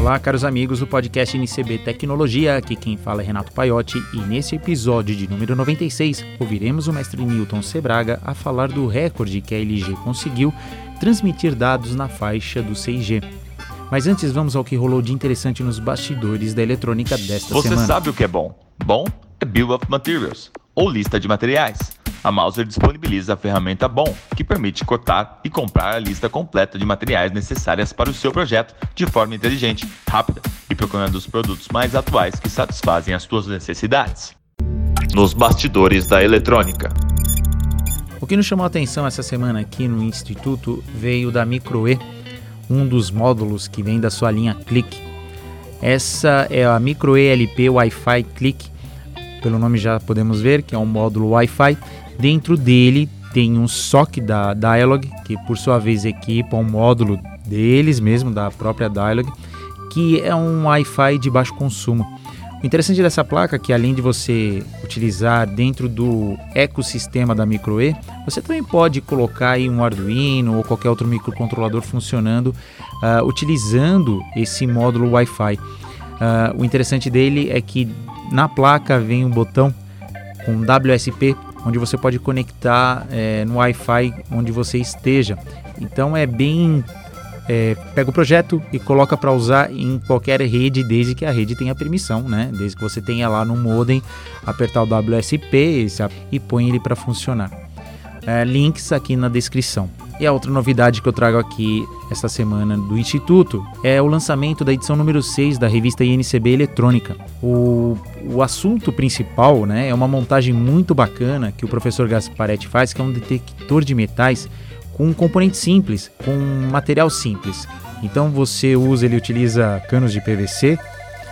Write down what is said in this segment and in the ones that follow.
Olá, caros amigos do podcast NCB Tecnologia. Aqui quem fala é Renato Paiotti e nesse episódio de número 96 ouviremos o mestre Newton Sebraga a falar do recorde que a LG conseguiu transmitir dados na faixa do 6G. Mas antes vamos ao que rolou de interessante nos bastidores da eletrônica desta Você semana. Você sabe o que é bom? Bom é Bill of Materials, ou lista de materiais. A Mauser disponibiliza a ferramenta BOM, que permite cotar e comprar a lista completa de materiais necessárias para o seu projeto de forma inteligente, rápida e procurando os produtos mais atuais que satisfazem as suas necessidades. Nos bastidores da eletrônica. O que nos chamou a atenção essa semana aqui no Instituto veio da MicroE, um dos módulos que vem da sua linha Click. Essa é a MicroE LP Wi-Fi Click, pelo nome já podemos ver que é um módulo Wi-Fi. Dentro dele tem um SOC da Dialog, que por sua vez equipa um módulo deles mesmo, da própria Dialog, que é um Wi-Fi de baixo consumo. O interessante dessa placa é que além de você utilizar dentro do ecossistema da MicroE, você também pode colocar aí um Arduino ou qualquer outro microcontrolador funcionando uh, utilizando esse módulo Wi-Fi. Uh, o interessante dele é que na placa vem um botão com WSP, onde você pode conectar é, no Wi-Fi onde você esteja. Então é bem é, pega o projeto e coloca para usar em qualquer rede, desde que a rede tenha permissão, né? Desde que você tenha lá no modem, apertar o WSP e põe ele para funcionar. É, links aqui na descrição. E a outra novidade que eu trago aqui esta semana do Instituto é o lançamento da edição número 6 da revista INCB Eletrônica. O, o assunto principal né, é uma montagem muito bacana que o professor Gasparetti faz, que é um detector de metais com um componente simples, com um material simples. Então você usa, ele utiliza canos de PVC,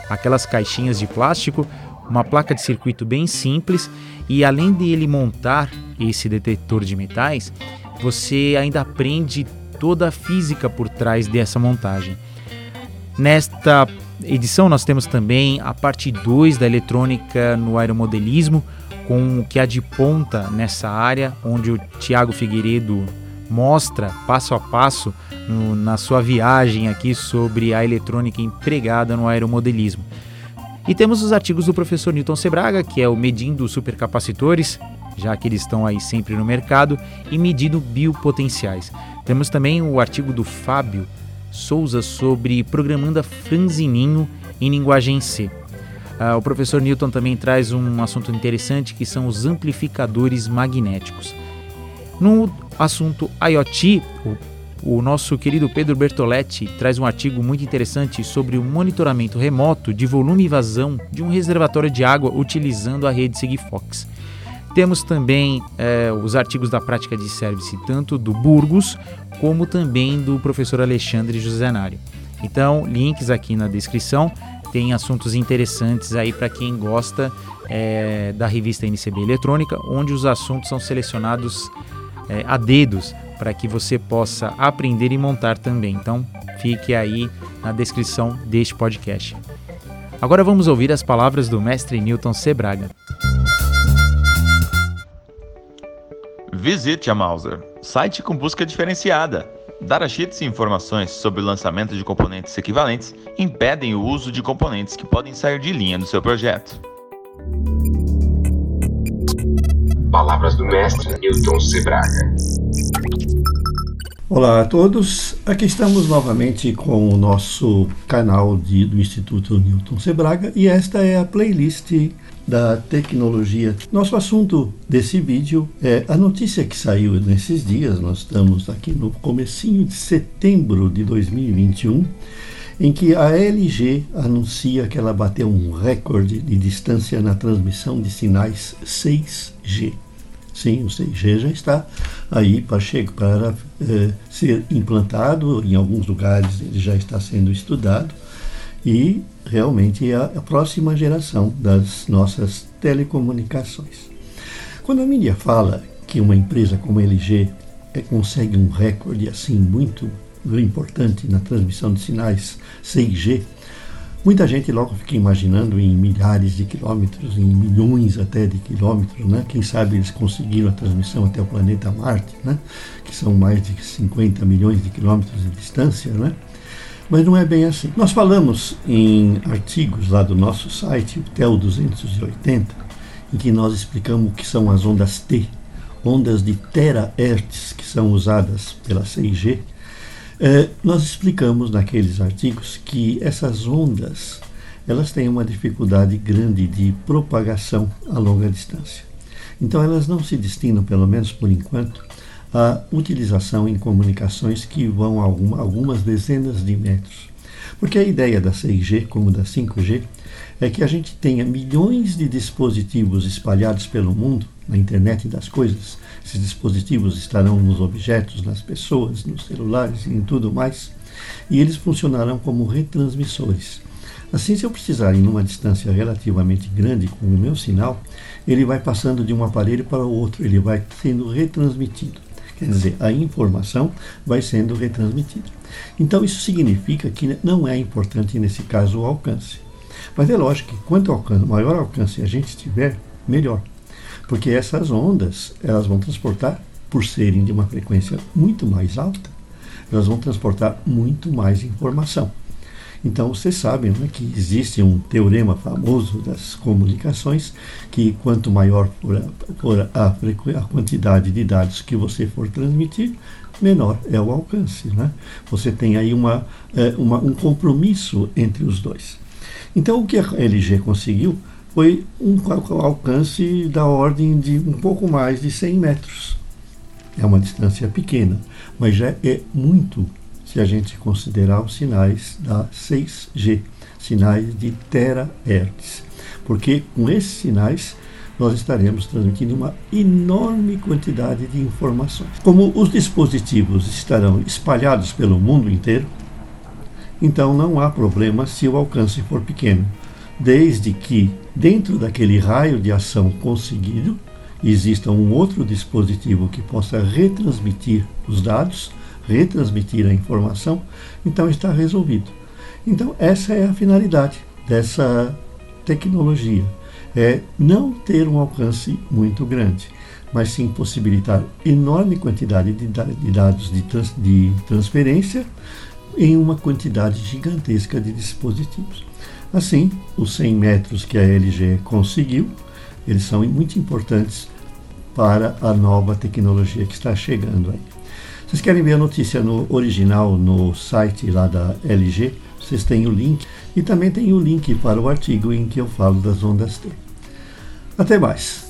aquelas caixinhas de plástico, uma placa de circuito bem simples e além de ele montar esse detetor de metais, você ainda aprende toda a física por trás dessa montagem. Nesta edição nós temos também a parte 2 da eletrônica no aeromodelismo, com o que há de ponta nessa área, onde o Tiago Figueiredo mostra passo a passo no, na sua viagem aqui sobre a eletrônica empregada no aeromodelismo. E temos os artigos do professor Newton Sebraga, que é o Medindo Supercapacitores, já que eles estão aí sempre no mercado, e medindo biopotenciais. Temos também o artigo do Fábio Souza sobre programando a franzininho em linguagem C. Uh, o professor Newton também traz um assunto interessante que são os amplificadores magnéticos. No assunto IoT, o, o nosso querido Pedro Bertoletti traz um artigo muito interessante sobre o monitoramento remoto de volume e vazão de um reservatório de água utilizando a rede Sigfox. Temos também é, os artigos da prática de service, tanto do Burgos como também do professor Alexandre Josenário. Então, links aqui na descrição. Tem assuntos interessantes aí para quem gosta é, da revista NCB Eletrônica, onde os assuntos são selecionados é, a dedos para que você possa aprender e montar também. Então, fique aí na descrição deste podcast. Agora vamos ouvir as palavras do mestre Newton Sebraga. Visite a Mauser, site com busca diferenciada. Datasheets e informações sobre o lançamento de componentes equivalentes impedem o uso de componentes que podem sair de linha do seu projeto. Palavras do mestre Newton Sebraga. Olá a todos, aqui estamos novamente com o nosso canal de, do Instituto Newton Sebraga e esta é a playlist da tecnologia. Nosso assunto desse vídeo é a notícia que saiu nesses dias, nós estamos aqui no comecinho de setembro de 2021, em que a LG anuncia que ela bateu um recorde de distância na transmissão de sinais 6G. Sim, o 6G já está aí para, chegar, para é, ser implantado, em alguns lugares ele já está sendo estudado e realmente é a próxima geração das nossas telecomunicações. Quando a mídia fala que uma empresa como a LG é, consegue um recorde assim muito importante na transmissão de sinais 6G, muita gente logo fica imaginando em milhares de quilômetros, em milhões até de quilômetros, né? Quem sabe eles conseguiram a transmissão até o planeta Marte, né? Que são mais de 50 milhões de quilômetros de distância, né? Mas não é bem assim. Nós falamos em artigos lá do nosso site, o TEL 280, em que nós explicamos o que são as ondas T, ondas de terahertz que são usadas pela 6G. Eh, nós explicamos naqueles artigos que essas ondas elas têm uma dificuldade grande de propagação a longa distância. Então elas não se destinam, pelo menos por enquanto, a utilização em comunicações que vão a alguma, algumas dezenas de metros. Porque a ideia da 6G, como da 5G, é que a gente tenha milhões de dispositivos espalhados pelo mundo, na internet das coisas. Esses dispositivos estarão nos objetos, nas pessoas, nos celulares e em tudo mais, e eles funcionarão como retransmissores. Assim, se eu precisar em uma distância relativamente grande com o meu sinal, ele vai passando de um aparelho para o outro, ele vai sendo retransmitido. Quer dizer, a informação vai sendo retransmitida. Então, isso significa que não é importante, nesse caso, o alcance. Mas é lógico que quanto alcance, maior alcance a gente tiver, melhor. Porque essas ondas, elas vão transportar, por serem de uma frequência muito mais alta, elas vão transportar muito mais informação. Então, vocês sabem né, que existe um teorema famoso das comunicações que quanto maior for, a, for a, a, quantidade de dados que você for transmitir, menor é o alcance. Né? Você tem aí uma, é, uma, um compromisso entre os dois. Então, o que a LG conseguiu foi um alcance da ordem de um pouco mais de 100 metros. É uma distância pequena, mas já é muito se a gente considerar os sinais da 6G, sinais de terahertz. Porque com esses sinais nós estaremos transmitindo uma enorme quantidade de informações. Como os dispositivos estarão espalhados pelo mundo inteiro, então não há problema se o alcance for pequeno, desde que dentro daquele raio de ação conseguido exista um outro dispositivo que possa retransmitir os dados retransmitir a informação, então está resolvido. Então, essa é a finalidade dessa tecnologia: é não ter um alcance muito grande, mas sim possibilitar enorme quantidade de, dados de, trans, de transferência em uma quantidade gigantesca de dispositivos. Assim, os 100 metros que a LG conseguiu, eles são muito importantes para a nova tecnologia que está chegando aí. Vocês querem ver a notícia no original no site lá da LG? Vocês têm o link e também tem o link para o artigo em que eu falo das ondas T. Até mais!